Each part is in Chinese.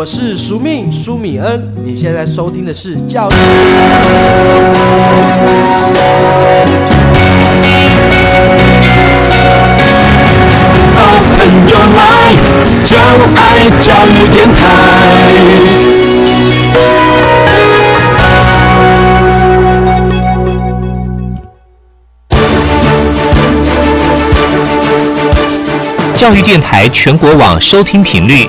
我是苏命苏米恩，你现在收听的是教育。Open your mind，就爱教育电台。教育电台全国网收听频率：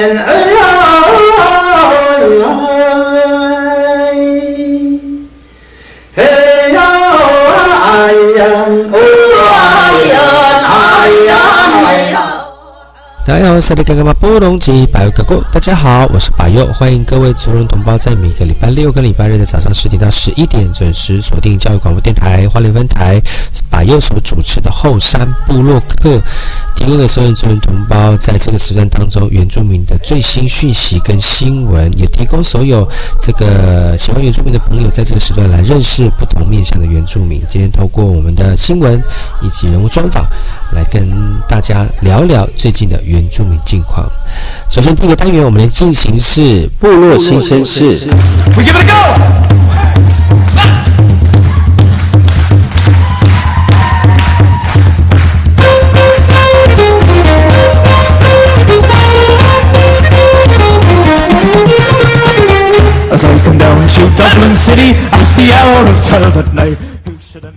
大家好，我是里嘎嘎马布隆吉百佑哥哥。大家好，我是百佑，欢迎各位族人同胞在每个礼拜六跟礼拜日的早上十点到十一点准时锁定教育广播电台花莲分台，百佑所主持的后山部落客，提供给所有族人同胞在这个时段当中原住民的最新讯息跟新闻，也提供所有这个喜欢原住民的朋友在这个时段来认识不同面向的原住民。今天透过我们的新闻。以及人物专访，来跟大家聊聊最近的原住民近况。首先，第一个单元我们来进行是部落新鲜事。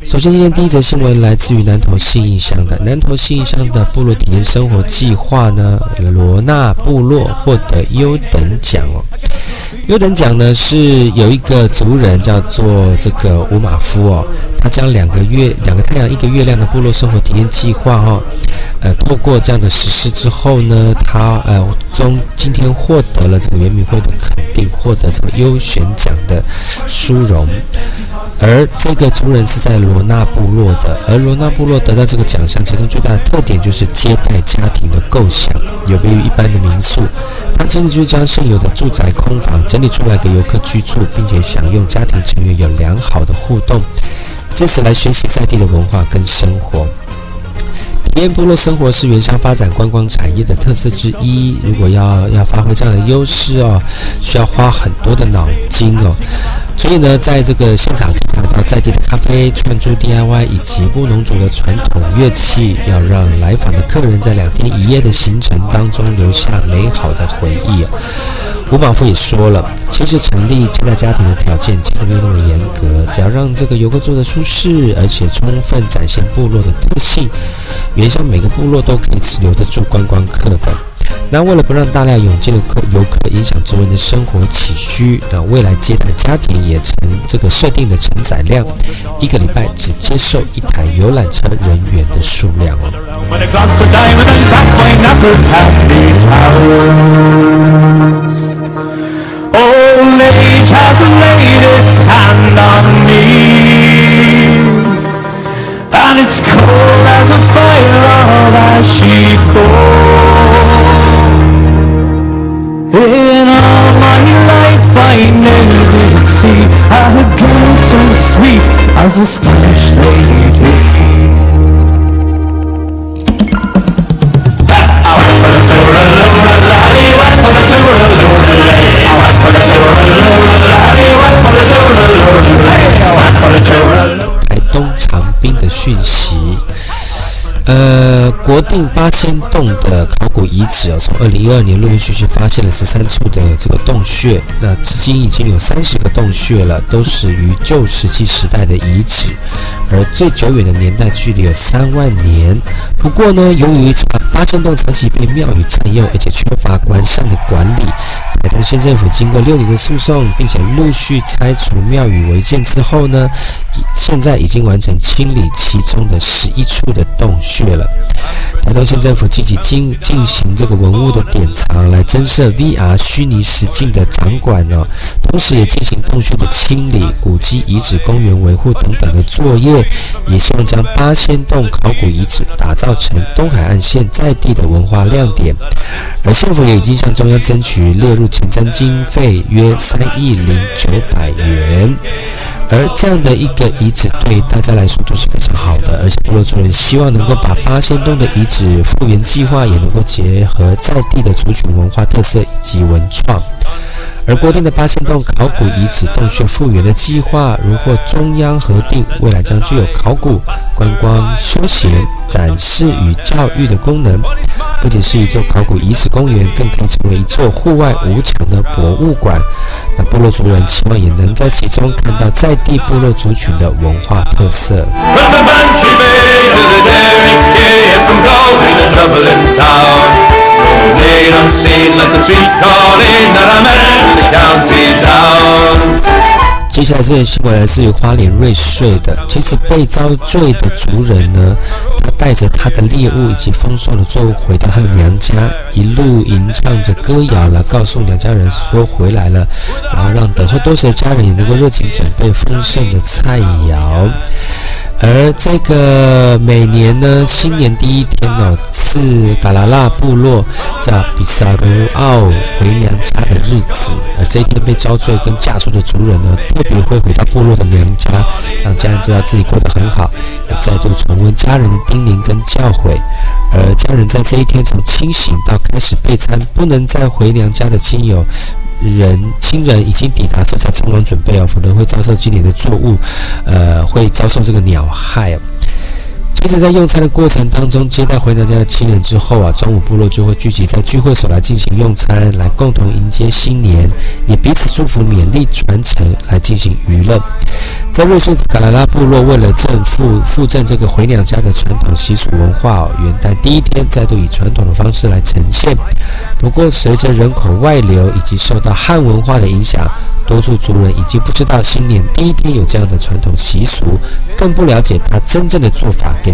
首先，今天第一则新闻来自于南投信义乡的南投信义乡的部落体验生活计划呢，罗纳部落获得优等奖哦。优等奖呢是有一个族人叫做这个五马夫哦，他将两个月、两个太阳、一个月亮的部落生活体验计划哈、呃，透过这样的实施之后呢，他呃中今天获得了这个圆明会的肯定，获得这个优选奖的殊荣。而这个族人是在罗纳部落的，而罗纳部落得到这个奖项，其中最大的特点就是接待家庭的构想，有别于一般的民宿。他其实就是将现有的住宅空房整理出来给游客居住，并且享用家庭成员有良好的互动，借此来学习在地的文化跟生活。体验部落生活是原乡发展观光产业的特色之一。如果要要发挥这样的优势哦，需要花很多的脑筋哦。所以呢，在这个现场可以看得到在地的咖啡、串珠 DIY 以及布农族的传统乐器，要让来访的客人在两天一夜的行程当中留下美好的回忆。吴宝富也说了，其实成立接待家庭的条件其实没有那么严格，只要让这个游客住得舒适，而且充分展现部落的特性，原乡每个部落都可以留得住观光客的。那为了不让大量涌进的客游客影响周围的生活起居，那未来接待的家庭也成这个设定的承载量，一个礼拜只接受一台游览车人员的数量哦。In all my life I never see a girl so sweet as the Spanish lady. 呃，国定八仙洞的考古遗址哦，从二零一二年陆陆续续发现了十三处的这个洞穴，那至今已经有三十个洞穴了，都始于旧石器时代的遗址，而最久远的年代距离有三万年。不过呢，由于八仙洞长期被庙宇占用，而且缺乏完善的管理。台东县政府经过六年的诉讼，并且陆续拆除庙宇违建之后呢，现在已经完成清理其中的十一处的洞穴去了。台东县政府积极进进行这个文物的典藏，来增设 VR 虚拟实境的展馆哦，同时也进行洞穴的清理、古迹遗址公园维护等等的作业，也希望将八仙洞考古遗址打造成东海岸县在地的文化亮点。而县府也已经向中央争取列入。前瞻经费约三亿零九百元，而这样的一个遗址对大家来说都是非常好的，而且部落族人希望能够把八仙洞的遗址复原计划也能够结合在地的族群文化特色以及文创。而郭定的八仙洞考古遗址洞穴复原的计划，如获中央核定，未来将具有考古、观光、休闲、展示与教育的功能。不仅是一座考古遗址公园，更可以成为一座户外无墙的博物馆。那部落族人期望也能在其中看到在地部落族群的文化特色。接下来这个新闻来自于花莲瑞穗的。其实被遭罪的族人呢，他带着他的猎物以及丰收的作物回到他的娘家，一路吟唱着歌谣来告诉娘家人说回来了，然后让等候多时的家人也能够热情准备丰盛的菜肴。而这个每年呢，新年第一天呢，是嘎拉拉部落叫比萨卢奥回娘家的日子。而这一天被遭罪跟嫁出的族人呢，特别会回到部落的娘家，让家人知道自己过得很好，要再度重温家人叮咛跟教诲。而家人在这一天从清醒到开始备餐，不能再回娘家的亲友。人亲人已经抵达，这才匆忙准备啊，否则会遭受今年的作物，呃，会遭受这个鸟害。接着在用餐的过程当中，接待回娘家的亲人之后啊，中午部落就会聚集在聚会所来进行用餐，来共同迎接新年，也彼此祝福、勉励、传承，来进行娱乐。在瑞穗卡拉拉部落，为了正复复振这个回娘家的传统习俗文化哦，元旦第一天再度以传统的方式来呈现。不过，随着人口外流以及受到汉文化的影响，多数族人已经不知道新年第一天有这样的传统习俗，更不了解它真正的做法给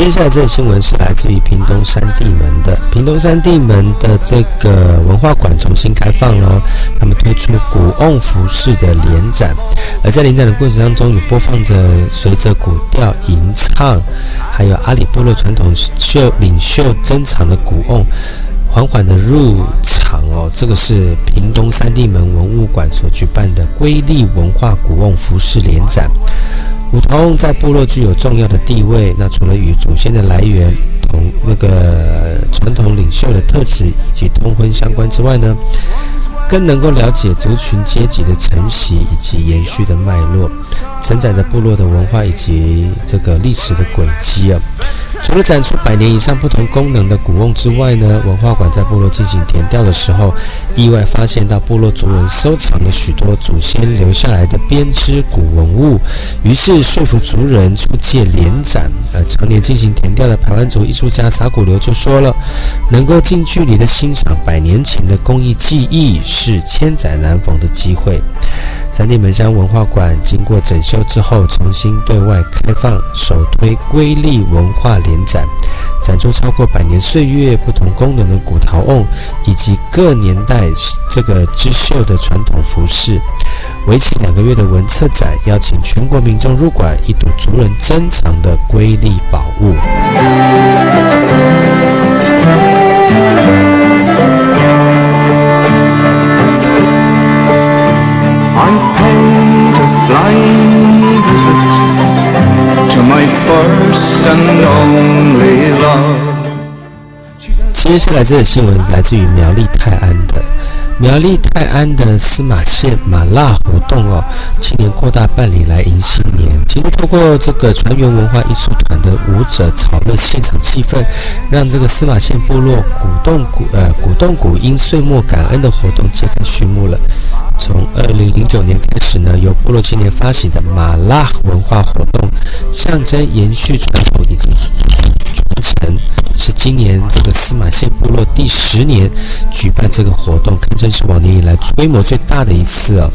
接下来这个新闻是来自于屏东三地门的。屏东三地门的这个文化馆重新开放了，他们推出古瓮服饰的联展，而在联展的过程当中，有播放着随着古调吟唱，还有阿里部落传统秀领袖珍藏的古瓮，缓缓的入场哦。这个是屏东三地门文物馆所举办的瑰丽文化古瓮服饰联展。梧桐在部落具有重要的地位。那除了与祖先的来源、同那个传统领袖的特质以及通婚相关之外呢，更能够了解族群阶级的承袭以及延续的脉络，承载着部落的文化以及这个历史的轨迹啊。除了展出百年以上不同功能的古瓮之外呢，文化馆在部落进行填调的时候，意外发现到部落族人收藏了许多祖先留下来的编织古文物，于是说服族人出借联展。常年进行填调的台湾族艺术家撒古流就说了，能够近距离的欣赏百年前的工艺技艺，是千载难逢的机会。三地门乡文化馆经过整修之后，重新对外开放，首推瑰丽文化联展，展出超过百年岁月、不同功能的古陶瓮，以及各年代这个织绣的传统服饰。为期两个月的文策展，邀请全国民众入馆，一睹族人珍藏的瑰丽宝物。i paid a fine visit to my first and only love 接下来这个新闻来自于苗栗泰安的苗栗泰安的司马县马辣活动哦，今年扩大办理来迎新年。其实透过这个船员文化艺术团的舞者炒热现场气氛，让这个司马县部落鼓动鼓呃鼓动鼓音岁末感恩的活动揭开序幕了。从二零零九年开始呢，由部落青年发起的马辣文化活动，象征延续传统以及传承，是今年这个司马县部落第十年举办这个活动，堪称是往年以来规模最大的一次啊。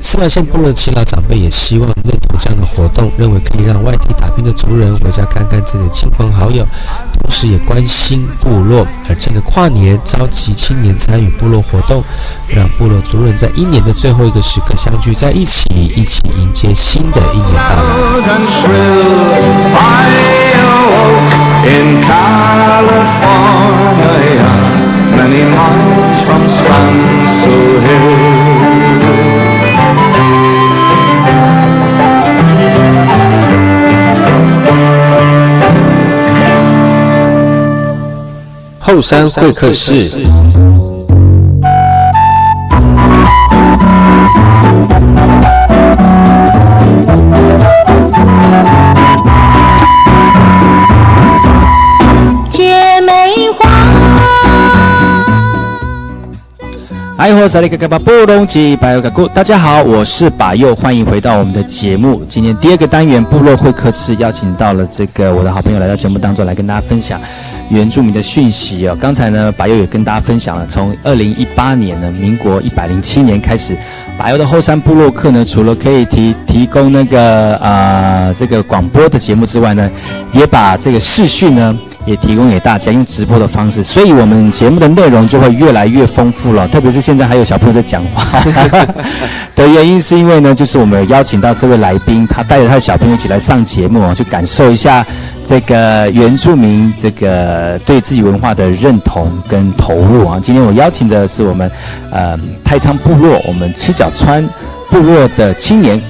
司马县部落的耆老长辈也希望认同这样的活动，认为可以让外地打拼的族人回家看看自己的亲朋好友，同时也关心部落。而趁着跨年，召集青年参与部落活动，让部落族人在一年的最后一个时刻相聚在一起，一起迎接新的一年到来。山会客室。姐妹花。哎吼，萨利格格巴布隆吉巴尤嘎古，大家好，我是巴佑，欢迎回到我们的节目。今天第二个单元部落会客室，邀请到了这个我的好朋友来到节目当中来跟大家分享原住民的讯息哦。刚才呢，白佑也跟大家分享了，从二零一八年呢，民国一百零七年开始，白佑的后山部落客呢，除了可以提提供那个呃这个广播的节目之外呢，也把这个视讯呢。也提供给大家用直播的方式，所以我们节目的内容就会越来越丰富了。特别是现在还有小朋友在讲话 的原因，是因为呢，就是我们有邀请到这位来宾，他带着他的小朋友一起来上节目啊，去感受一下这个原住民这个对自己文化的认同跟投入啊。今天我邀请的是我们呃太仓部落，我们七角川部落的青年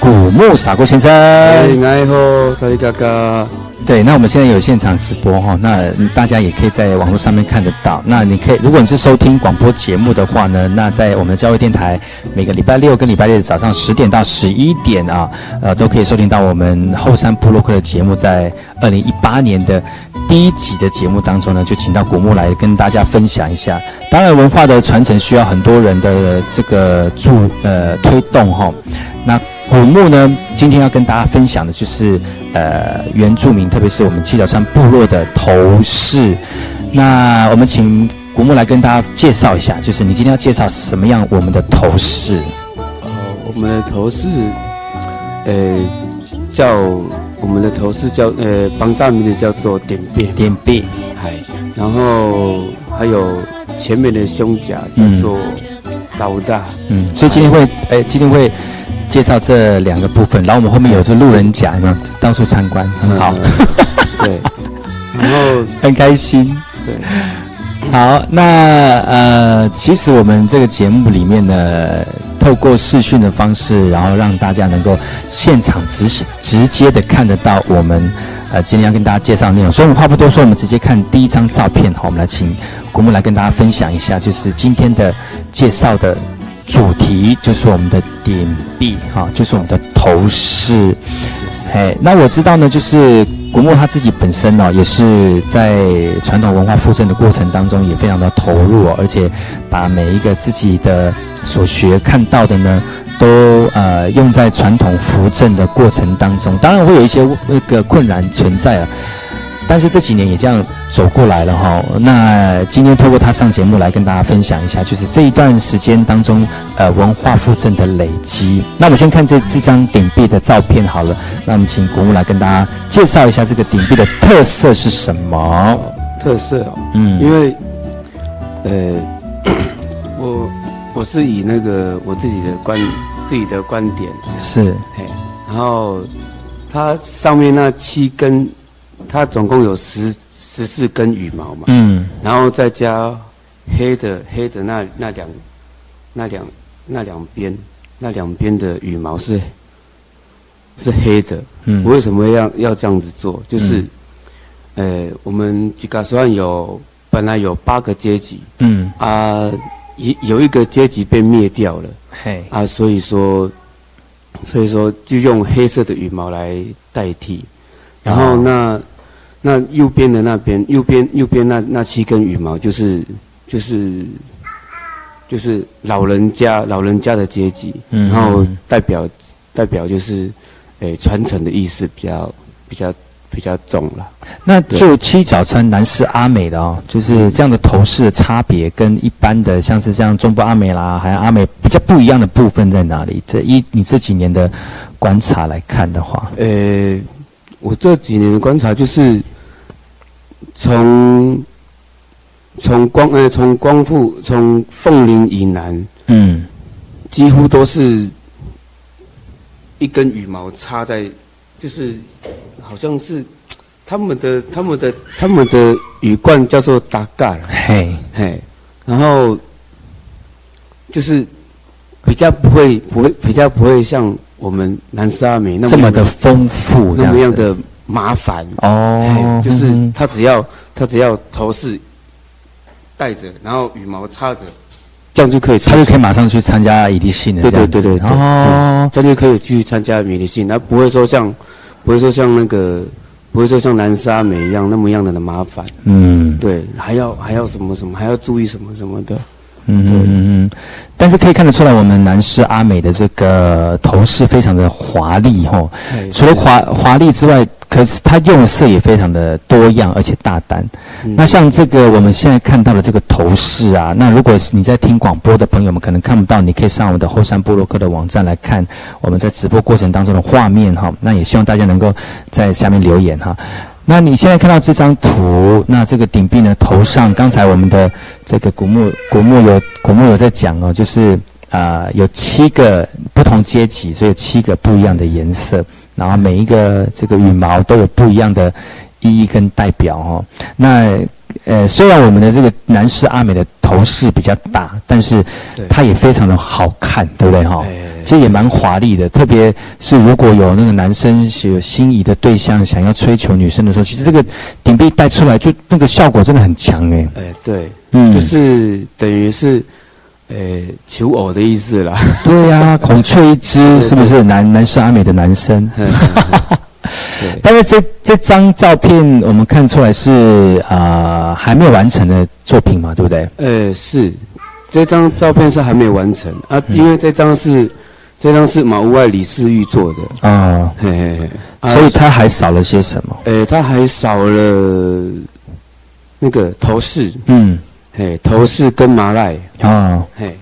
古木傻锅先生。哎好，萨利嘎嘎，对，那我们现在有现场直播哈，那大家也可以在网络上面看得到。那你可以，如果你是收听广播节目的话呢，那在我们的教会电台，每个礼拜六跟礼拜日的早上十点到十一点啊，呃，都可以收听到我们后山部落客的节目。在二零一八年的第一集的节目当中呢，就请到古木来跟大家分享一下。当然，文化的传承需要很多人的这个助呃推动哈。那古墓呢，今天要跟大家分享的就是呃原住民，特别是我们七角川部落的头饰。那我们请古木来跟大家介绍一下，就是你今天要介绍什么样我们的头饰？哦，我们的头饰，呃，叫我们的头饰叫呃，帮藏名字叫做点变，点变，嗨，然后还有前面的胸甲叫做刀大，嗯，所以今天会，哎，今天会介绍这两个部分，然后我们后面有这路人甲，有没有到处参观，很好，对，然后很开心。对，好，那呃，其实我们这个节目里面呢，透过视讯的方式，然后让大家能够现场直直接的看得到我们呃今天要跟大家介绍的内容。所以我们话不多说，我们直接看第一张照片好。我们来请古木来跟大家分享一下，就是今天的介绍的主题，就是我们的点币哈，就是我们的头饰。哎，那我知道呢，就是古木他自己本身呢、也是在传统文化复振的过程当中也非常的投入、哦，而且把每一个自己的所学看到的呢，都呃用在传统扶正的过程当中，当然会有一些那个困难存在啊。但是这几年也这样走过来了哈。那今天透过他上节目来跟大家分享一下，就是这一段时间当中，呃，文化复振的累积。那我们先看这这张顶壁的照片好了。那我们请国木来跟大家介绍一下这个顶壁的特色是什么？特色哦，嗯，因为呃，我我是以那个我自己的观自己的观点，是嘿，然后它上面那七根，它总共有十十四根羽毛嘛，嗯。然后再加黑的黑的那那两那两那两边那两边的羽毛是是黑的。嗯。我为什么要要这样子做？就是、呃，我们吉嘎虽然有本来有八个阶级嗯，啊，有有一个阶级被灭掉了嘿，啊，所以说，所以说就用黑色的羽毛来代替，然后哦那那右边的那边，右边右边那那七根羽毛就是就是就是老人家老人家的阶级，嗯然后代表代表就是诶传承的意思比较比较比较重了。那就七角川男士阿美的哦，就是这样的头饰的差别，跟一般的像是像中部阿美啦，还有阿美比较不一样的部分在哪里？这一你这几年的观察来看的话，呃，我这几年的观察就是从从光呃从光复从凤林以南，嗯，几乎都是一根羽毛插在，就是好像是他们的他们的他们的羽冠叫做达嘎了，嘿，嘿，然后就是比较不会不会比较不会像我们南沙美那么这么的丰富，这那么样的麻烦。哦，就是嗯他只要他只要头饰戴着，然后羽毛插着，这样就可以出他，就可以马上去参加一地性的对对对对对。哦，这样就可以去参加迷你性，那不会说像不会说像那个不会说像南沙美一样那么样的麻烦，嗯。对，还要还要什么什么，还要注意什么什么的，嗯嗯嗯嗯，但是可以看得出来，我们男士阿美的这个头饰非常的华丽哈，除了华华丽之外，可是它用色也非常的多样，而且大胆。那像这个我们现在看到的这个头饰啊，那如果你在听广播的朋友们可能看不到，你可以上我们的后山部落克的网站来看我们在直播过程当中的画面哈。那也希望大家能够在下面留言哈。那你现在看到这张图，那这个顶壁呢头上，刚才我们的这个古木古木有古木有在讲哦，就是啊、有七个不同阶级，所以有七个不一样的颜色，然后每一个这个羽毛都有不一样的意义跟代表哦。那呃，虽然我们的这个男士阿美的头饰比较大，但是它也非常的好看，对不对哈？其实也蛮华丽的，特别是如果有那个男生有心仪的对象想要追求女生的时候，其实这个顶壁带出来就那个效果真的很强哎。哎对，嗯，就是等于是呃求偶的意思啦，对呀、孔雀一只是不是？男男生阿美的男生？对。但是这这张照片我们看出来是啊、呃还没有完成的作品嘛，对不对？呃，是。这张照片是还没有完成啊，因为这张是这张是马屋外李世玉做的，啊，嘿嘿嘿，啊所以它还少了些什么？呃，他还少了那个头饰，嗯，嘿，头饰跟麻赖，啊，嘿，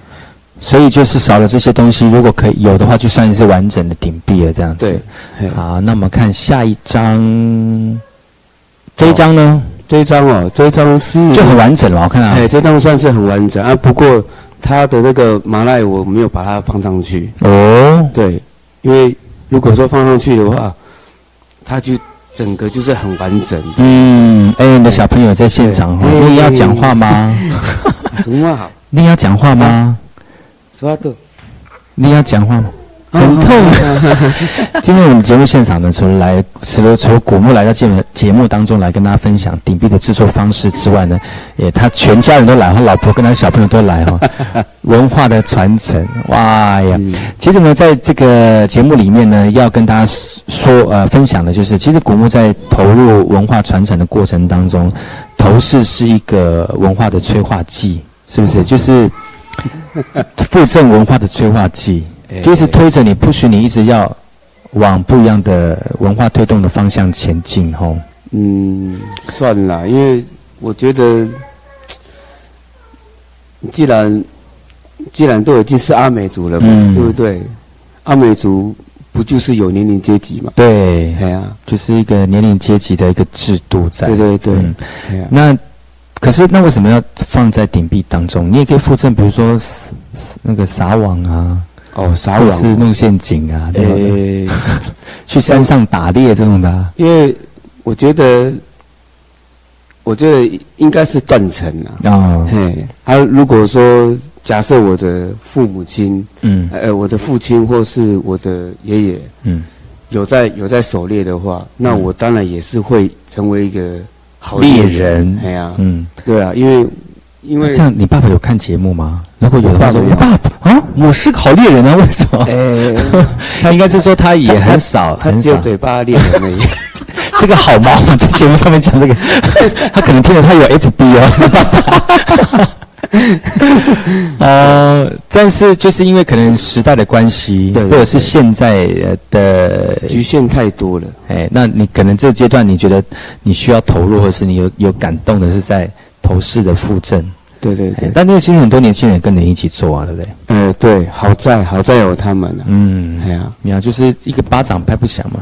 所以就是少了这些东西，如果可以有的话，就算是完整的顶壁了，这样子。好，那我们看下一张，这一张呢、这一张哦，这一张是就很完整了，我看啊。哎，这张算是很完整。啊，不过它的那个麻赖我没有把它放上去，哦，对，因为如果说放上去的话，它就整个就是很完整的。嗯，哎，你的小朋友在现场哦，你也要讲话吗？什么好？你要讲话吗？什么都？你要讲话吗？很痛。今天我们节目现场呢，除了来，除了除了古木来到节目节目当中来跟大家分享顶壁的制作方式之外呢，也他全家人都来，他老婆跟他小朋友都来哦、文化的传承，哇呀！嗯其实呢，在这个节目里面呢，要跟大家说呃分享的就是，其实古木在投入文化传承的过程当中，头饰是一个文化的催化剂，是不是？就是 附赠文化的催化剂，哎就一直推着你，不许你一直要往不一样的文化推动的方向前进，吼。嗯，算了，因为我觉得，既然既然都已经是阿美族了嘛，嗯对不对？阿美族不就是有年龄阶级嘛？对，哎呀、就是一个年龄阶级的一个制度在。对对对，嗯哎呀、那可是那为什么要放在顶壁当中？你也可以附赠，比如说撒那个撒网啊，哦，撒或者是网，弄陷阱啊，这种的、去山上打猎这种的。啊。因为我觉得，我觉得应该是断层啊。哦，嘿，啊，如果说假设我的父母亲，嗯。呃，我的父亲或是我的爷爷嗯。有在有在狩猎的话，那我当然也是会成为一个好猎人。哎呀，嗯，对啊，因为因为那这样你爸爸有看节目吗？如果有的话，我爸爸啊，我是个好猎人啊，为什么？哎，他应该是说他也很少，他很少。只有嘴巴猎人而已。这个好毛，在节目上面讲这个，他可能听了他有 FB 哦。呃，但是就是因为可能时代的关系，对对或者是现在呃的局限太多了。哎，那你可能这个阶段你觉得你需要投入，或者是你有有感动的是在投视的附赠，哎对对对，但那个其实很多年轻人跟你一起做啊，对不对？呃，对，好在好在有他们啊。嗯，哎呀，你看，就是一个巴掌拍不响嘛。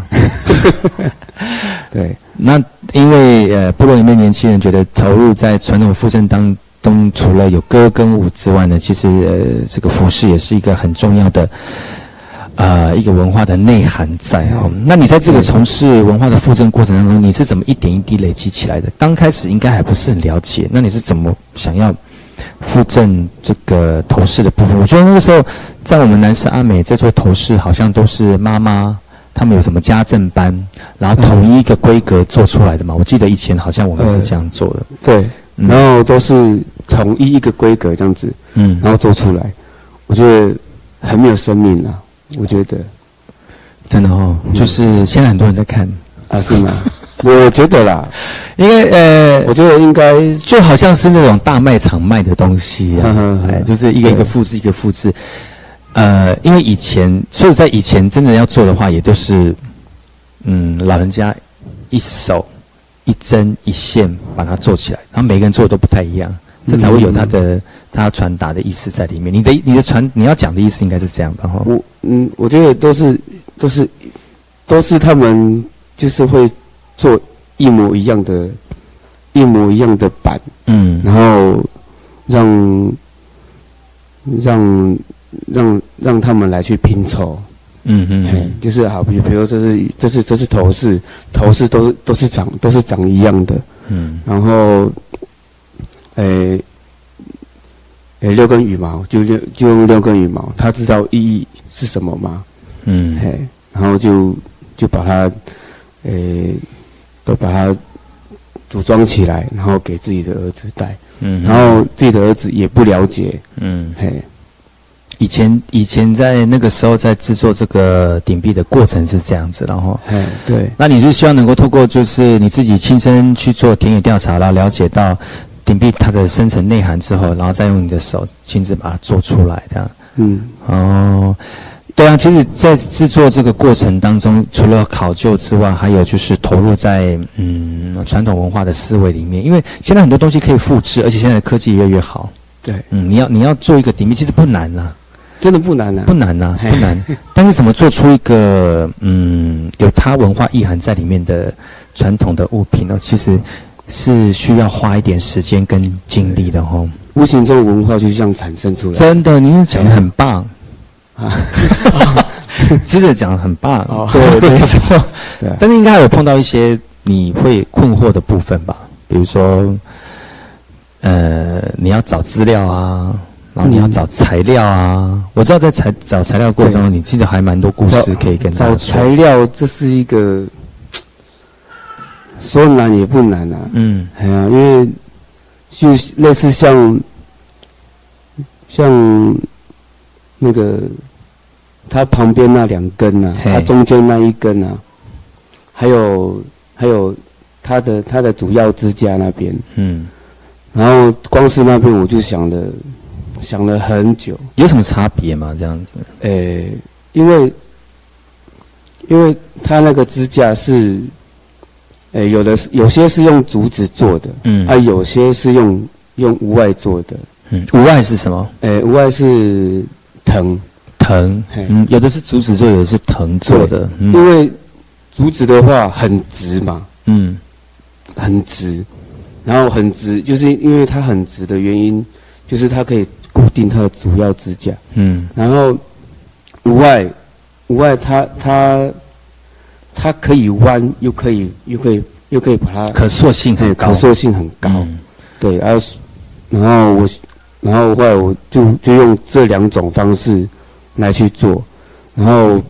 对，那因为呃，部落里面年轻人觉得投入在传统附赠当中，除了有歌跟舞之外呢，其实呃，这个服饰也是一个很重要的呃一个文化的内涵在哦。那你在这个从事文化的附赠过程当中，你是怎么一点一滴累积起来的？刚开始应该还不是很了解，那你是怎么想要附赠这个头饰的部分？我觉得那个时候在我们南市阿美在做头饰，好像都是妈妈。他们有什么家政班，然后统一一个规格做出来的嘛？我记得以前好像我们是这样做的。对，嗯然后都是统一一个规格这样子，嗯然后做出来，我觉得很没有生命啊。我觉得真的哦，就是现在很多人在看，啊，是吗？我觉得啦，因为呃，我觉得应该就好像是那种大卖场卖的东西啊就是一个一个复制一个复制。呃，因为以前，所以在以前真的要做的话，也都是，嗯，老人家一手一针一线把它做起来，然后每个人做的都不太一样，这才会有他的他要传达的意思在里面。你的你的传你要讲的意思应该是这样的？哈，我嗯，我觉得都是都是都是他们就是会做一模一样的，一模一样的版，嗯。然后让让让让他们来去拼凑，嗯嗯嘿，就是好，比比如这是这是这是头饰，头饰都是都是长都是长一样的，嗯。然后，诶、诶、六根羽毛就六就用六根羽毛，他知道意义是什么吗？嗯。嘿，然后就就把它，诶、都把它组装起来，然后给自己的儿子戴，嗯，然后自己的儿子也不了解，嗯。嘿，以前以前在那个时候在制作这个顶壁的过程是这样子，然后，嘿，对，那你就希望能够透过就是你自己亲身去做田野调查，然后了解到顶壁它的深层内涵之后，然后再用你的手亲自把它做出来的。嗯，哦，对啊，其实，在制作这个过程当中，除了考究之外，还有就是投入在嗯传统文化的思维里面，因为现在很多东西可以复制，而且现在的科技越来越好。对，嗯，你要你要做一个顶壁，其实不难呐、真的不难啊，不难呐、嘿不难。但是怎么做出一个嗯有它文化意涵在里面的传统的物品呢？其实是需要花一点时间跟精力的哦。无形中的文化就这样产生出来，真的，您讲的很棒 啊，接着讲得很棒，哦 对，没错。对啊但是应该还有碰到一些你会困惑的部分吧？比如说，呃，你要找资料啊，然后你要嗯找材料啊。我知道在材找材料过程中，你记得还蛮多故事可以跟大找材。料，这是一个说难也不难啊。嗯哎呀，因为就类似像像那个它旁边那两根啊，嘿。它中间那一根啊，还有还有它的它的主要支架那边，嗯，然后光是那边我就想了想了很久，有什么差别吗？这样子？诶、因为因为它那个支架是，诶、有的是有些是用竹子做的，嗯。啊，有些是用用无外做的，嗯，无外是什么？诶、无外是藤，藤。嗯，有的是竹子做，有的是藤做的。嗯。因为竹子的话很直嘛，嗯。很直，然后很直，就是因为它很直的原因，就是它可以固定它的主要支架，嗯。然后无外无外它它它可以弯，又可以又可以又可以把它可塑性很高。可塑性很高，嗯。对，然后然后我然后后来我就就用这两种方式来去做，然后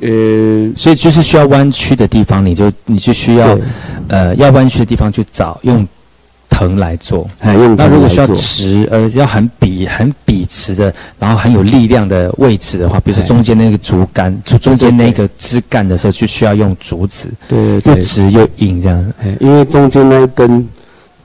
呃，所以就是需要弯曲的地方，你就你就需要，呃要弯曲的地方去找用藤来做。还用那如果需要直，呃，要很笔很笔直的，然后很有力量的位置的话，比如说哎中间那个竹竿，中中间那个枝干的时候，就需要用竹子，对对对，又直又硬这样。哎因为中间那一根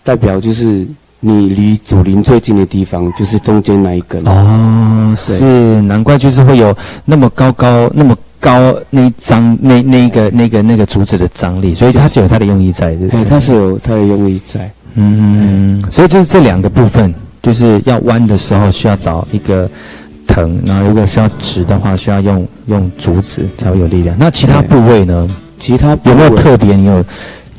代表就是你离主林最近的地方，就是中间那一根。哦，是，难怪就是会有那么高高那么高那一张那那一个那个那个竹子的张力，所以它是有它的用意在的。哎，它是有它的用意在。嗯，所以就是这两个部分，就是要弯的时候需要找一个藤，然后如果需要直的话，需要用用竹子才会有力量。那其他部位呢？其他有没有特别？你有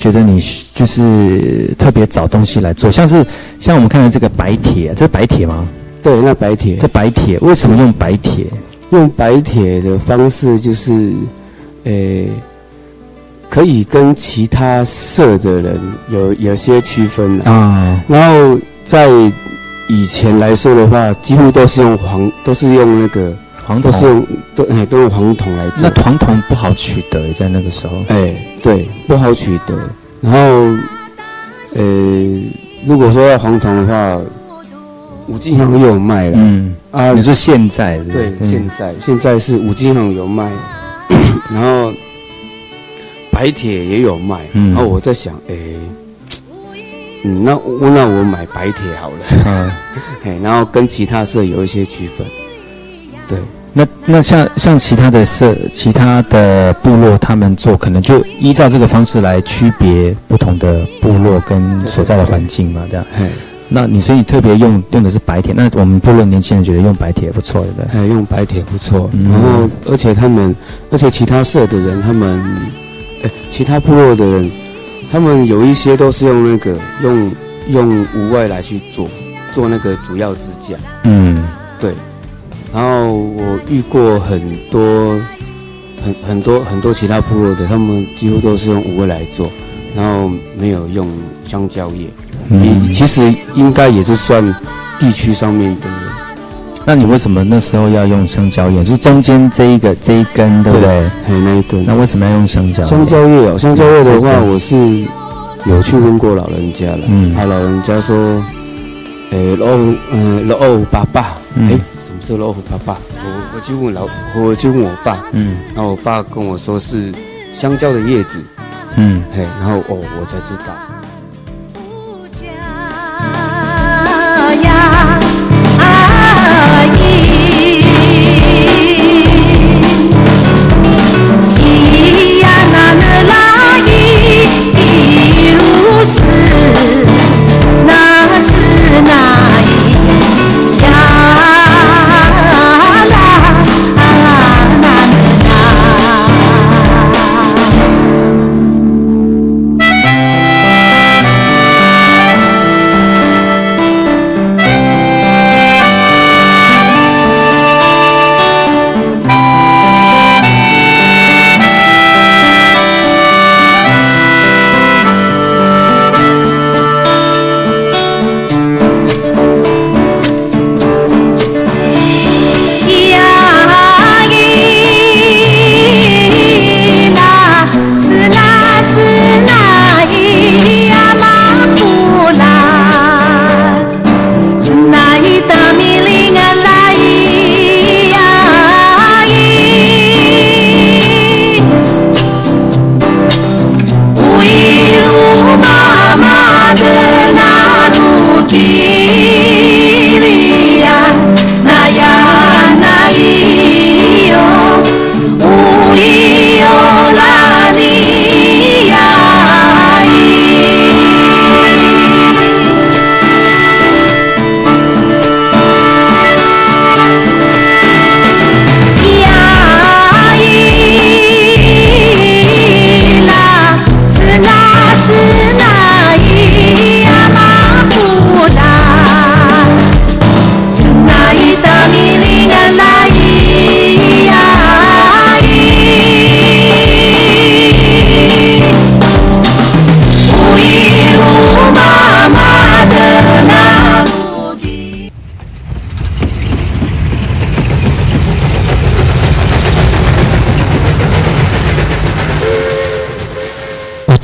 觉得你就是特别找东西来做？像是像我们看的这个白铁，这是白铁吗？对，那白铁这白铁为什么用白铁？用白铁的方式就是，呃，可以跟其他社的人有有些区分的。啊，然后在以前来说的话，几乎都是用黄，都是用那个，黄都是。用都哎都用黄铜来那做。黄铜不好取得，在那个时候。哎，对，不好取得。然后，呃，如果说要黄铜的话，五金行也有卖了。嗯，啊，你说现在是是对，嗯现在现在是五金行有卖，然后白铁也有卖。嗯然后我在想，哎，嗯，那我那我买白铁好了，嗯。哎，然后跟其他色有一些区分。对，那那像像其他的社、其他的部落，他们做可能就依照这个方式来区别不同的部落跟所在的环境嘛，这样。哎，那你所以特别用用的是白铁，那我们部落年轻人觉得用白铁也不错，对不对？哎，用白铁不错。嗯然后，而且他们，而且其他社的人，他们，哎，其他部落的人，他们有一些都是用那个用用无外来去做做那个主要支架。嗯，对，然后我遇过很多很很多很多其他部落的，他们几乎都是用五味来做，然后没有用香蕉叶。嗯也其实应该也是算地区上面的。那你为什么那时候要用香蕉叶？就是中间这一个这一根，对不对？还有那一根那为什么要用香蕉？香蕉叶哦，香蕉叶的话，我是有去问过老人家了。嗯他老人家说，诶，老嗯老欧爸爸，嗯诶，什么是老欧爸爸？我我去问老，我去问我爸，嗯然后我爸跟我说是香蕉的叶子，嗯，嘿，然后哦，我才知道。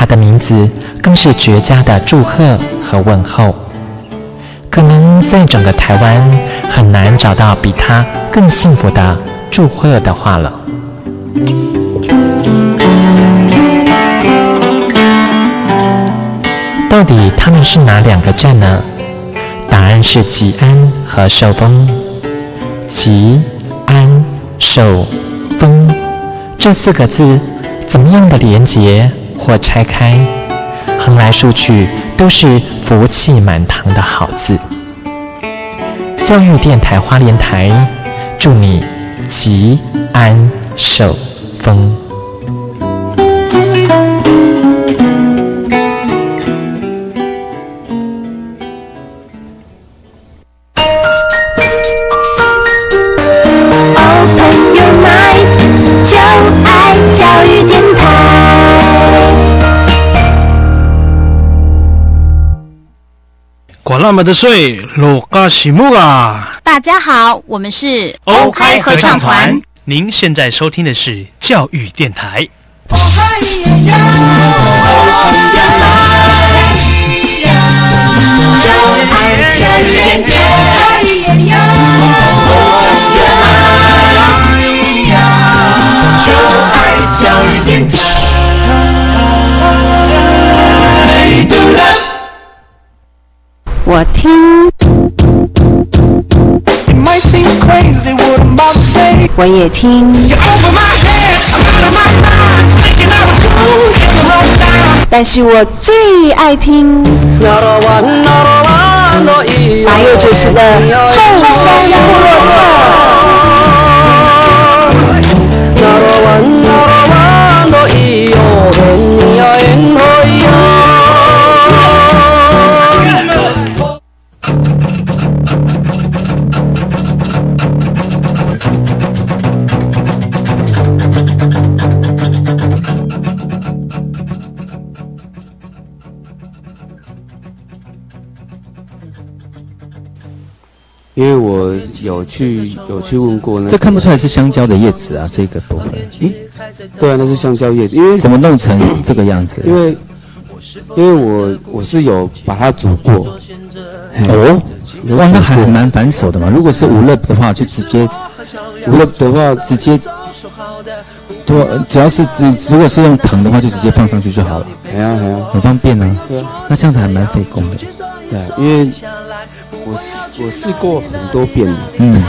他的名字更是绝佳的祝贺和问候，可能在整个台湾很难找到比他更幸福的祝贺的话了。到底他们是哪两个站呢？答案是吉安和寿丰。吉安寿丰这四个字，怎么样的连结或拆开，横来竖去都是福气满堂的好字。教育电台花莲台，祝你吉安寿丰。么的水，罗嘎西木啊！大家好，我们是欧开合唱团。您现在收听的是教育电台。教我听，我也听，但是我最爱听。马佑主持的后山。部落客。有去有去问过那个。这看不出来是香蕉的叶子啊，这个部分。对啊，那是香蕉叶子，因为怎么弄成这个样子？因为因为我我是有把它煮过，嘿。哦，哇，有煮过。那还蛮反手的嘛。如果是无乐的话，就直接无乐的话直接，对，只要是只如果是用藤的话，就直接放上去就好了，哎呀哎呀，很方便啊。对啊。那这样子还蛮费工的，对啊，因为我试我试过很多遍了，嗯。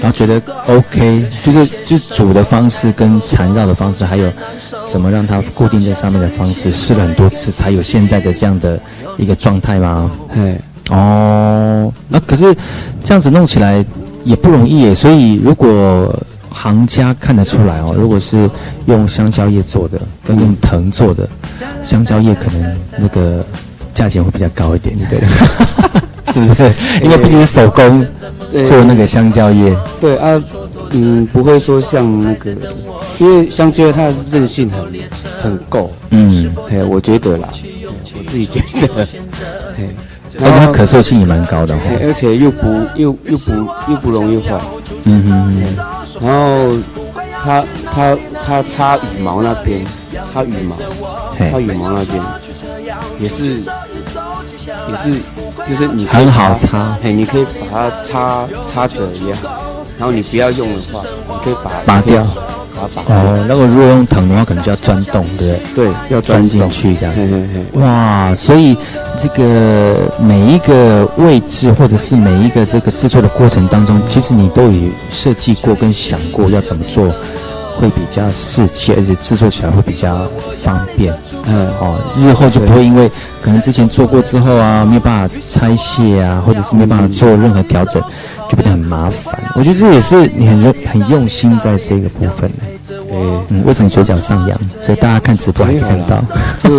然后觉得 OK，就是就是煮的方式跟缠绕的方式，还有怎么让它固定在上面的方式，试了很多次，才有现在的这样的一个状态吗？嘿，哦，那可是这样子弄起来也不容易耶。所以如果行家看得出来哦，如果是用香蕉叶做的，跟用藤做的，香蕉叶可能那个价钱会比较高一点，对不对？是不是？因为毕竟是手工做那个香蕉叶，对啊，嗯，不会说像那个，因为香蕉它的韧性很很够，嗯，对，我觉得啦，我自己觉得，对，而且它可塑性也蛮高的哦。而且又不又又不又不容易坏，嗯哼哼，然后它它它擦羽毛那边，插羽毛，嘿。擦羽毛那边也是也是就是你很好擦嘿，你可以把它擦擦着也好，然后你不要用的话，你可以把它拔掉，把它拔掉，哦，那个如果用藤的话，可能就要钻洞，对不对？对，要钻进去这样子。嘿嘿嘿。哇，所以这个每一个位置，或者是每一个这个制作的过程当中，其实你都有设计过跟想过要怎么做，会比较适切，而且制作起来会比较方便。嗯哦，日后就不会因为可能之前做过之后啊，没有办法拆卸啊，或者是没办法做任何调整，就变得很麻烦。我觉得这也是你很用很用心在这个部分呢。哎，嗯，为什么嘴角上扬？所以大家看直播还可以看到。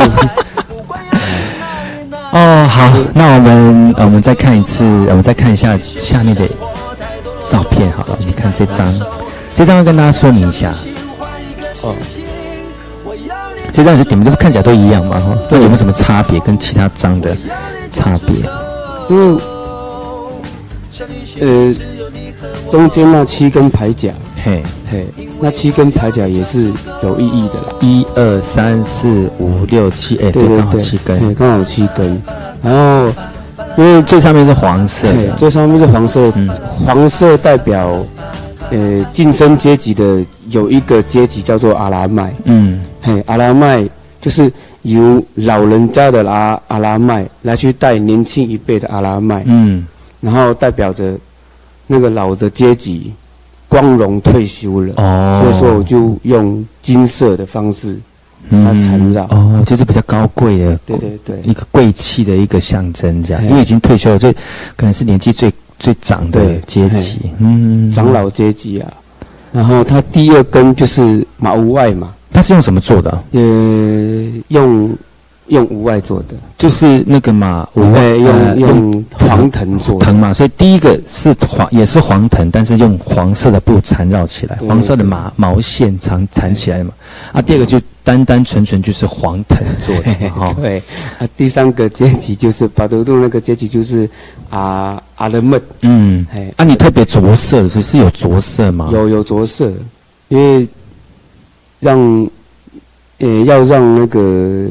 哦，好，那我们呃我们再看一次，我们再看一下下面的照片好了，我们看这张，这张要跟大家说明一下。哦，这张也是点名，这看起来都一样嘛哈？那有没有什么差别？跟其他张的差别？因为呃中间那七根牌甲，嘿，嘿，那七根牌甲也是有意义的啦。一二三四五六七，哎，对，刚好七根，对刚好七根。然后因为最上面是黄色最上面是黄色，嗯黄色代表呃晋升阶级的有一个阶级叫做阿拉麦，嗯。嘿，阿拉麦就是由老人家的阿阿拉麦来去带年轻一辈的阿拉麦，嗯。然后代表着那个老的阶级光荣退休了，哦，所以说我就用金色的方式，它缠绕。哦，就是比较高贵的，对对对，一个贵气的一个象征，这样，因为已经退休了，所以可能是年纪最最长的阶级，嗯，长老阶级啊。然后它第二根就是马屋外嘛，它是用什么做的？呃，用用无外做的，就是那个嘛，五呃，用呃用黄藤做的藤嘛，所以第一个是黄，也是黄藤，但是用黄色的布缠绕起来，黄色的麻毛线缠缠起来嘛。啊，第二个就单单纯纯就是黄藤做的，哈。对，啊，第三个阶级就是巴德杜那个阶级就是啊阿勒曼，嗯，哎，啊，你特别着色的是是有着色吗？有有着色，因为让呃要让那个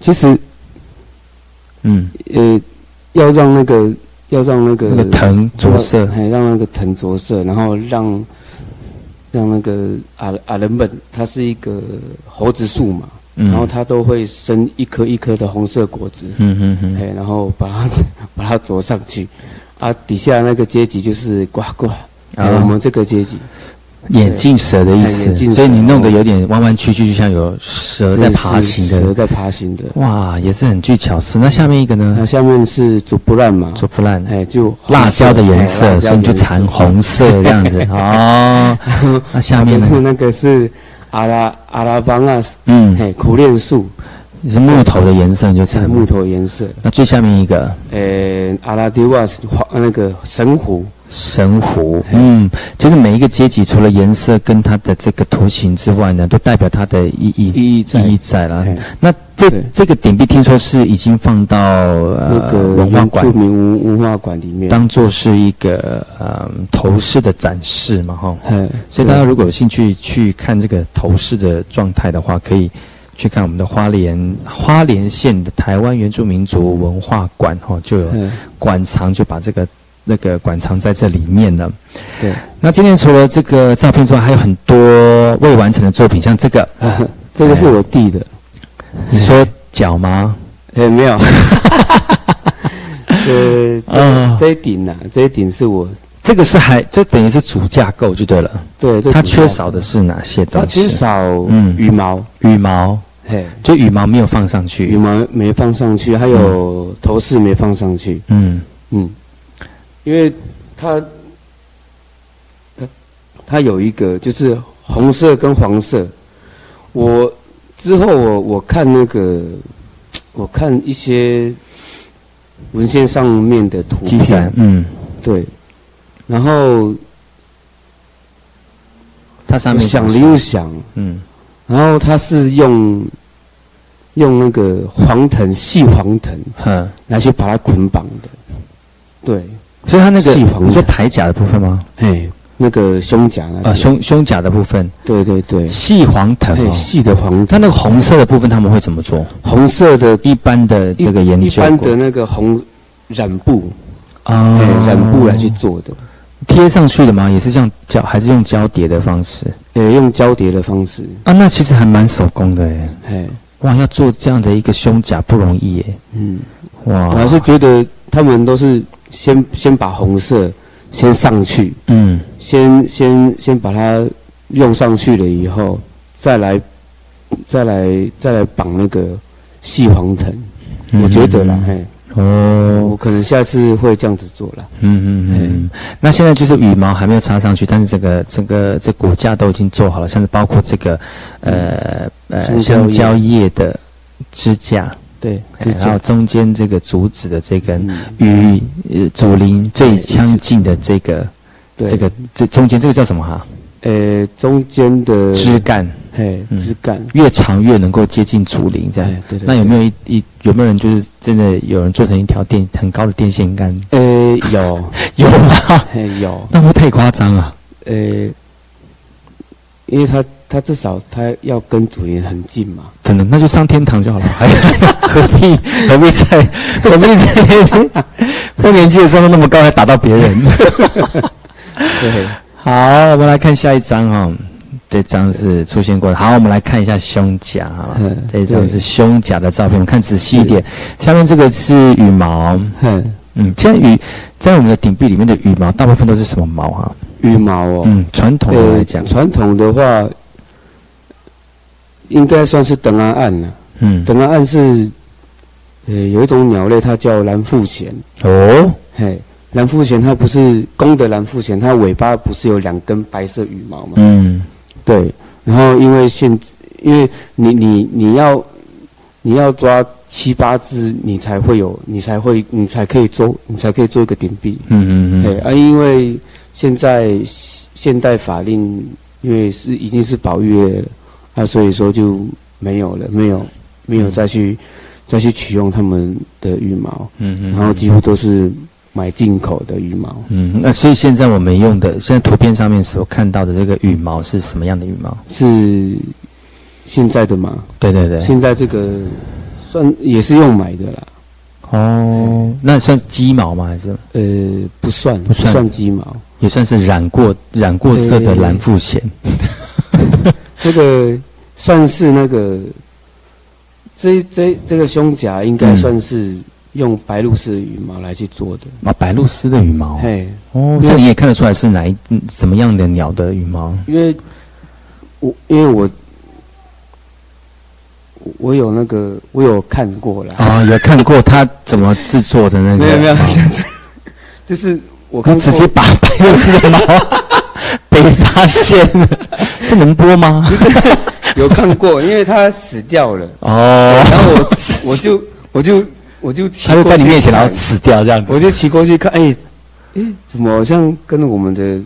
其实嗯，呃要让那个要让那个那个藤着色。嘿，让那个藤着色，然后让让那个阿阿人本，它是一个猴子树嘛，嗯。然后它都会生一颗一颗的红色果子，嗯嗯嗯，哎，然后把它 把它着上去，啊，底下那个阶级就是呱呱，哎，啊。我们这个阶级，眼镜蛇的意思所以你弄得有点弯弯曲曲，就像有蛇在爬行的。蛇在爬行的。哇，也是很具巧思。那下面一个那呢？下面是煮不烂嘛，煮不烂，哎，就辣椒的颜哎色，所以你就缠红色这样子 哦。那下面呢？那个是阿拉阿拉邦啊，嗯，嘿，苦楝树，是木头的颜色，你就缠木。头颜色。那最下面一个呃，阿拉迪瓦是黄那个神虎，神狐，嗯，就是每一个阶级除了颜色跟它的这个图形之外呢，都代表它的意义意义在。意义在了嘿。那这这个点币听说是已经放到呃那个文化馆。原住民文文化馆里面。当做是一个呃头饰的展示嘛，哈。嘿，所以大家如果有兴趣去看这个头饰的状态的话，可以去看我们的花莲花莲县的台湾原住民族文化馆，哈，就有馆藏，就把这个那个馆藏在这里面呢。对，那今天除了这个照片之外，还有很多未完成的作品，像这个，这个是我弟的，你说脚吗？哎，没有。呃，这一顶呢，这一顶是我这个是还这等于是主架构就对了。对，它缺少的是哪些东西？它缺少嗯。羽毛，羽毛，嘿，就羽毛没有放上去。羽毛没放上去，还有头饰没放上去，嗯。嗯，因为它它它有一个就是红色跟黄色，我之后我我看那个我看一些文献上面的图记载片，，嗯，对，然后它上面想又想，嗯。然后它是用用那个黄藤细黄藤嗯，来去把它捆绑的，对，所以它那个你说藤铠甲的部分吗？嘿，那个胸甲那啊，个胸胸甲的部分，对对对，细黄藤。细的黄它，那个红色的部分他们会怎么做？红色的一般的这个研一究过般的那个红染布，啊哎，染布来去做的，贴上去的吗？也是这样胶，还是用胶叠的方式呃，用交叠的方式，啊？那其实还蛮手工的哎。嘿，哇，要做这样的一个胸甲不容易耶。嗯，哇，我还是觉得他们都是先先把红色先上去，嗯。先先先把它用上去了以后，再来再来再来绑那个细黄藤，我觉得啦，嘿，哦。我可能下次会这样子做了。嗯嗯嗯，那现在就是羽毛还没有插上去，但是这个这个这骨架都已经做好了，甚至包括这个呃呃香蕉叶的支架，对，然后中间这个竹子的这根嗯与呃竹林最相近的这个这个这中间这个叫什么哈？呃中间的枝干嘿嗯枝干，越长越能够接近竹林这样。哎对对。那有没有？一一有没有人就是真的有人做成一条电很高的电线杆？呃有 有吗？有那会太夸张啊？呃，因为它它至少他要跟主人很近嘛，真的，那就上天堂就好了，还何必何必在何必在 丰年纪的时候那么高还打到别人？对，好，我们来看下一张哈、哦，这张是出现过的。好，我们来看一下胸甲哈嗯，这一张是胸甲的照片，我们看仔细一点。下面这个是羽毛，嗯，嗯，现在羽在我们的顶壁里面的羽毛，大部分都是什么毛啊、羽毛哦，嗯，传统的来讲，传统的话，应该算是等安案了。嗯，等安案是，呃，有一种鸟类，它叫蓝腹鹇。哦，嘿，蓝腹鹇它不是公的蓝腹鹇，它尾巴不是有两根白色羽毛吗？嗯对。然后因为现，因为你你你要你要抓七八只，你才会有，你才会你才可以做，你才可以做一个顶壁。嗯嗯嗯，对啊，因为现在现代法令，因为是已经是保育啊，所以说就没有了，没有没有再去、再去取用他们的羽毛，嗯嗯，然后几乎都是买进口的羽毛。嗯，那所以现在我们用的，现在图片上面所看到的这个羽毛是什么样的羽毛？是现在的吗？对对对，现在这个算也是用买的啦，哦，那算是鸡毛吗？还是呃，不算不算算鸡毛，也算是染过染过色的蓝腹鹇？这个算是那个这这这个胸甲应该嗯算是用白鹭鸶的羽毛来去做的。啊，白鹭鸶的羽毛。嘿，哦，这你也看得出来是哪一嗯什么样的鸟的羽毛？因为我因为我我有那个我有看过了，啊，有看过他怎么制作的那个？没有没有，就是就是我看过他直接把白鹭鸶的毛 被发现了，这能播吗？有看过，因为他死掉了，哦，然后我我就我就我就骑他就在你面前，然后死掉这样子。我就骑过去看，哎、哎、怎么好像跟我们的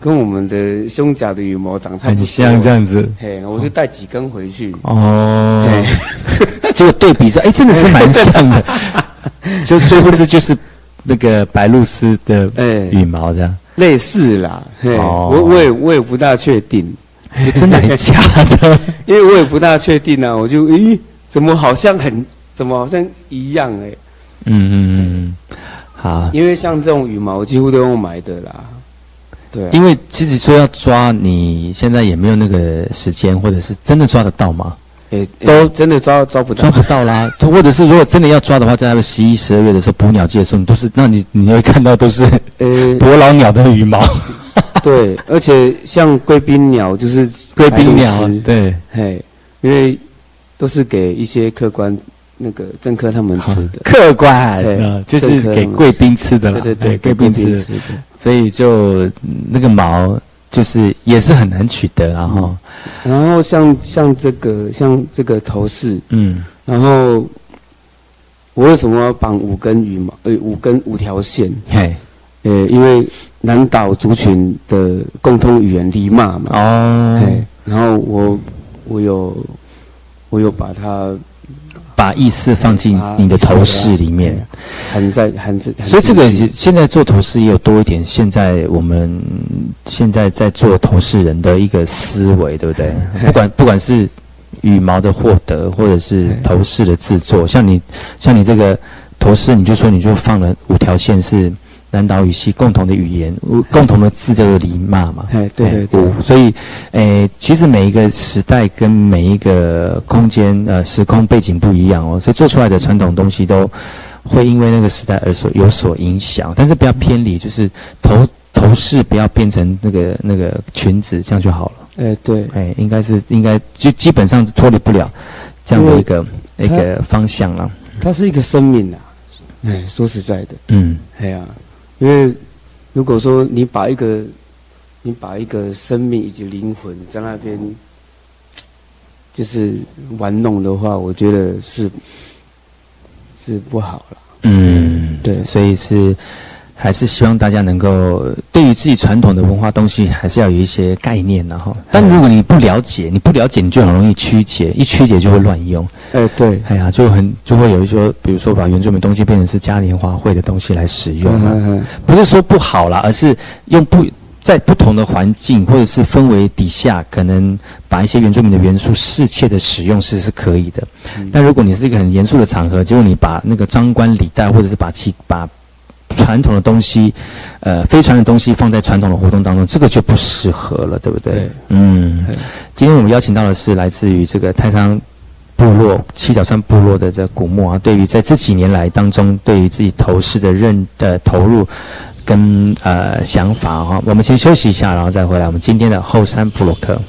跟我们的胸甲的羽毛长差不多，很像这样子。嘿，我就带几根回去，哦。嘿，结果对比着，哎，真的是蛮像的，就殊不是就是那个白鹭鸶的哎、羽毛这样，类似啦，嘿，哦。我我也我也不大确定，就真的还假的？因为我也不大确定啊，我就咦，怎么好像很，怎么好像一样哎、嗯嗯嗯嗯，好，因为像这种羽毛几乎都用买的啦，对啊、因为其实说要抓，你现在也没有那个时间，或者是真的抓得到吗？诶、都都真的抓抓不到。抓，不到啦，或者是如果真的要抓的话，在十一、十二月的时候捕鸟季的时候，你都是，那你你会看到都是呃，伯劳鸟的羽毛，对，而且像贵宾鸟就是贵宾鸟对，嘿，因为都是给一些客官那个政客他们吃的，客官对呃就是给贵宾吃的啦，对对对，哎贵宾吃的。所以就嗯那个毛就是也是很难取得，然后然后像像这个像这个头饰，嗯然后我为什么要绑五根羽毛？呃，五根五条线？嘿呃，因为南岛族群的共通语言黎骂嘛，哦，然后我我有我有把它把意思放进你的头饰里面，含在含在，所以这个现在做头饰也有多一点，现在我们现在在做头饰人的一个思维，对不对？不管不管是羽毛的获得，或者是头饰的制作，像你像你这个头饰，你就说你就放了五条线是南岛语系共同的语言，共同的字叫做黎骂嘛。哎，对对对，所以，诶，其实每一个时代跟每一个空间呃时空背景不一样哦，所以做出来的传统东西都会因为那个时代而所有所影响，但是不要偏离，就是头头饰不要变成那个那个裙子，这样就好了。哎对，哎，应该是应该就基本上是脱离不了这样的一个一个方向了。它是一个生命啊，哎，说实在的，嗯哎呀、因为如果说你把一个你把一个生命以及灵魂在那边就是玩弄的话，我觉得是是不好了。嗯，对所以是还是希望大家能够对于自己传统的文化东西，还是要有一些概念然后，但如果你不了解，你不了解，你就很容易曲解，一曲解就会乱用。哎、对，哎呀，就很就会有一些，比如说把原住民东西变成是嘉年华会的东西来使用啊、嗯嗯不是说不好啦，而是用不在不同的环境或者是氛围底下，可能把一些原住民的元素适切的使用是是可以的。但如果你是一个很严肃的场合，结果你把那个张冠李戴，或者是把其把传统的东西，呃，非传统的东西放在传统的活动当中，这个就不适合了，对不对？对嗯对，今天我们邀请到的是来自于这个太仓部落七角山部落的这古墓啊，对于在这几年来当中，对于自己头饰的认的投入跟呃想法哈、我们先休息一下，然后再回来。我们今天的后山部落克。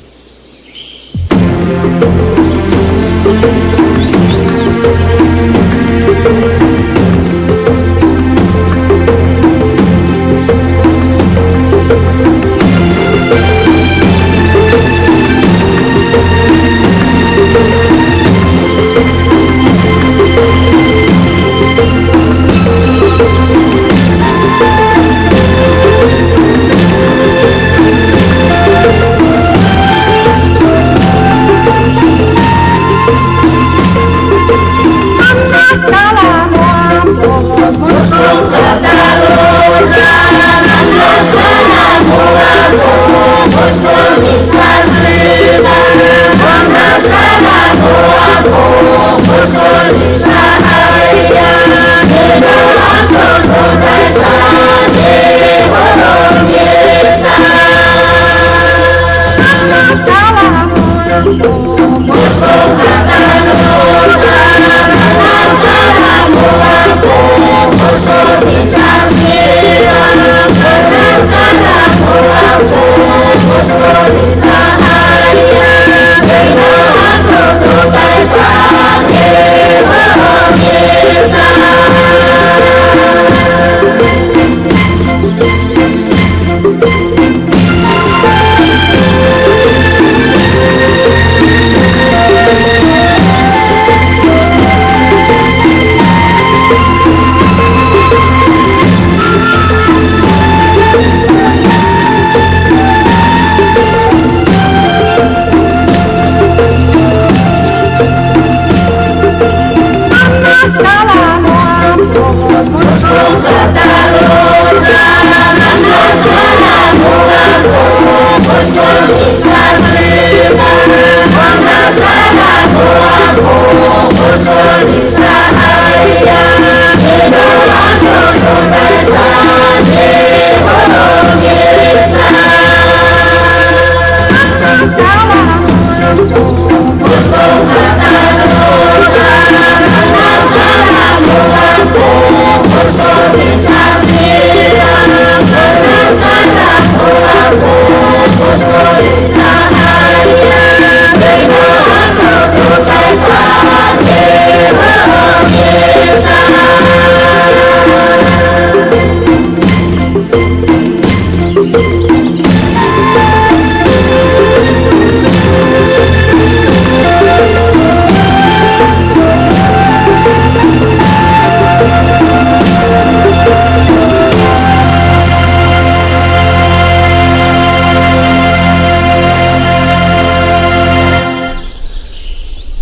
Oh,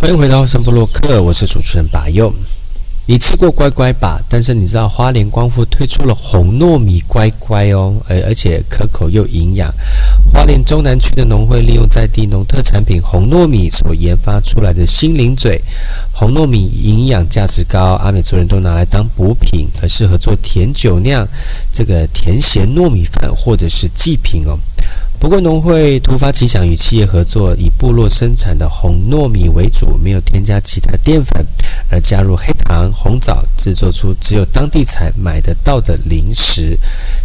欢迎回到圣布洛克，我是主持人把佑。你吃过乖乖吧？但是你知道花莲光复推出了红糯米乖乖哦，而而且可口又营养。花莲中南区的农会利用在地农特产品红糯米所研发出来的心灵嘴红糯米，营养价值高，阿美族人都拿来当补品，而适合做甜酒酿、这个甜咸糯米饭或者是祭品哦。不过农会突发奇想，与企业合作，以部落生产的红糯米为主，没有添加其他淀粉，而加入黑糖、红枣，制作出只有当地才买得到的零食，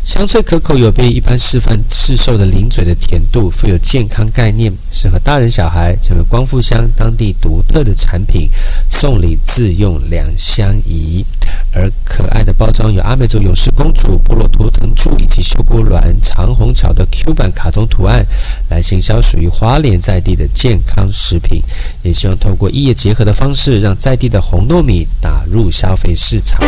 香脆可口，有别于一般示范市售的零嘴的甜度，富有健康概念，适合大人小孩，成为光复乡当地独特的产品，送礼自用两相宜。而可爱的包装有阿美族勇士公主、部落图腾柱以及秀姑峦、长虹桥的 Q 版卡通图案，来行销属于花莲在地的健康食品。也希望透过异业结合的方式，让在地的红糯米打入消费市场。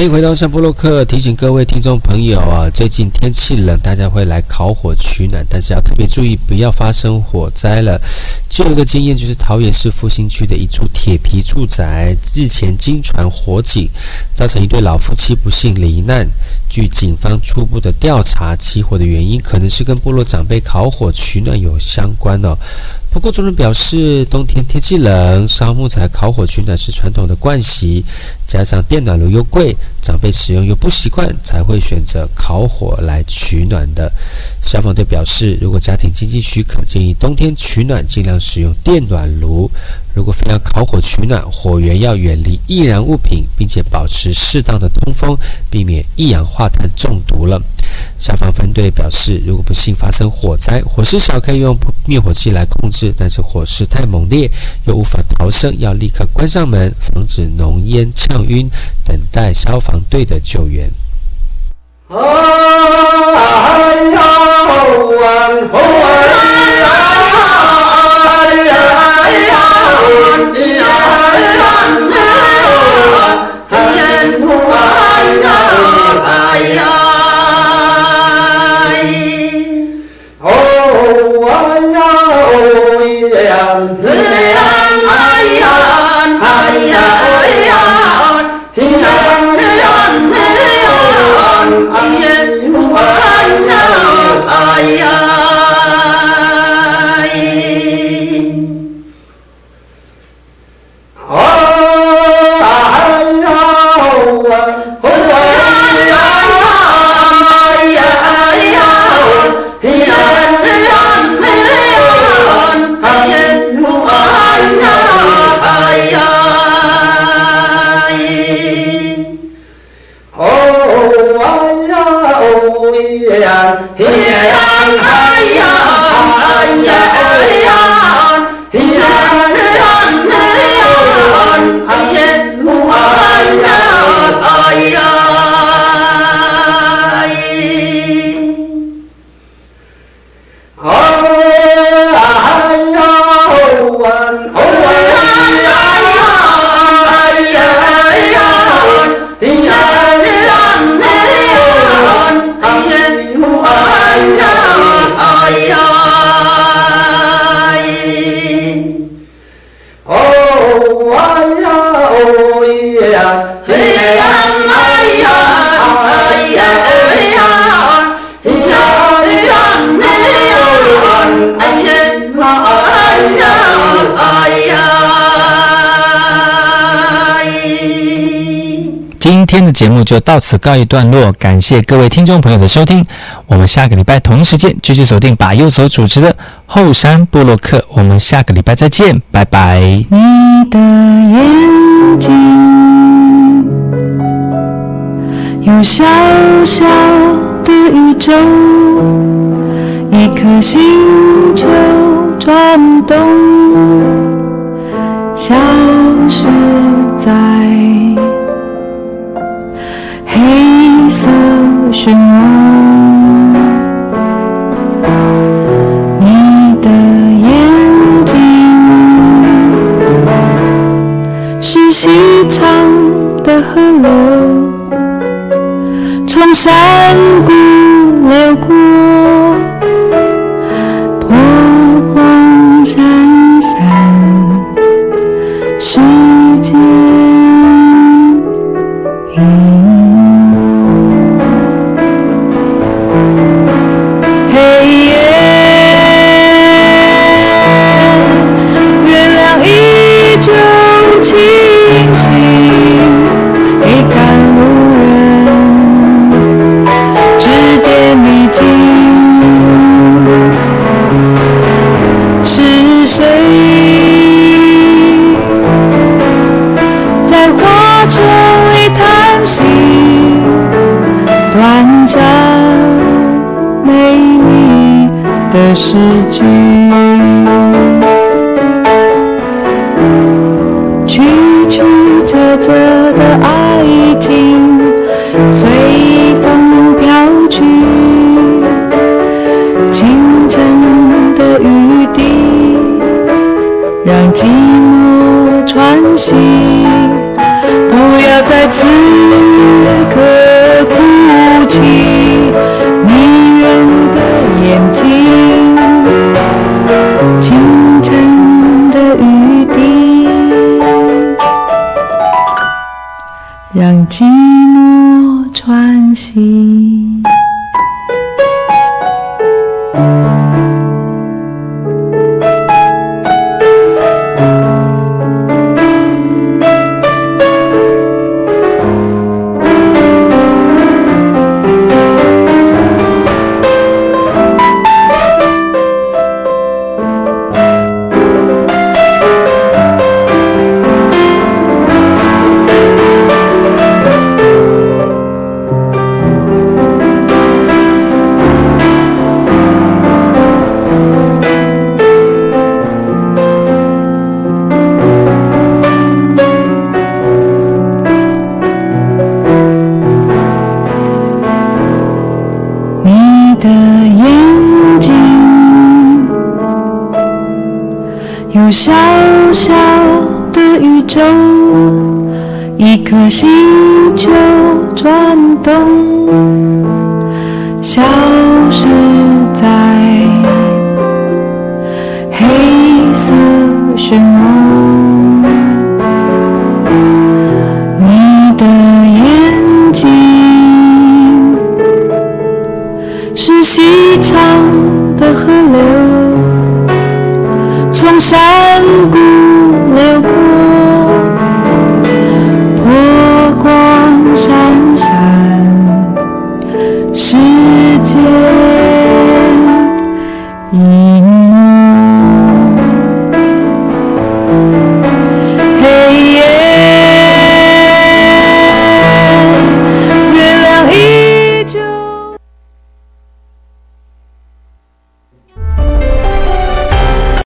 欢迎回到上波洛克，提醒各位听众朋友啊，最近天气冷，大家会来烤火取暖，但是要特别注意，不要发生火灾了。就有一个经验，就是桃园市复兴区的一处铁皮住宅，日前经传火警，造成一对老夫妻不幸罹难。据警方初步的调查，起火的原因可能是跟部落长辈烤火取暖有相关哦。不过，众人表示，冬天天气冷，烧木材烤火取暖是传统的惯习，加上电暖炉又贵，长辈使用又不习惯，才会选择烤火来取暖的。消防队表示，如果家庭经济许可，建议冬天取暖尽量使用电暖炉。如果非要烤火取暖，火源要远离易燃物品，并且保持适当的通风，避免一氧化碳中毒了。消防分队表示，如果不幸发生火灾，火势小可以用灭火器来控制，但是火势太猛烈又无法逃生，要立刻关上门，防止浓烟呛晕，等待消防队的救援。哎呀！就到此告一段落，感谢各位听众朋友的收听。我们下个礼拜同一时间继续锁定把右所主持的后山布洛克，我们下个礼拜再见，拜拜。你的眼睛有小小的宇宙，一颗星。心.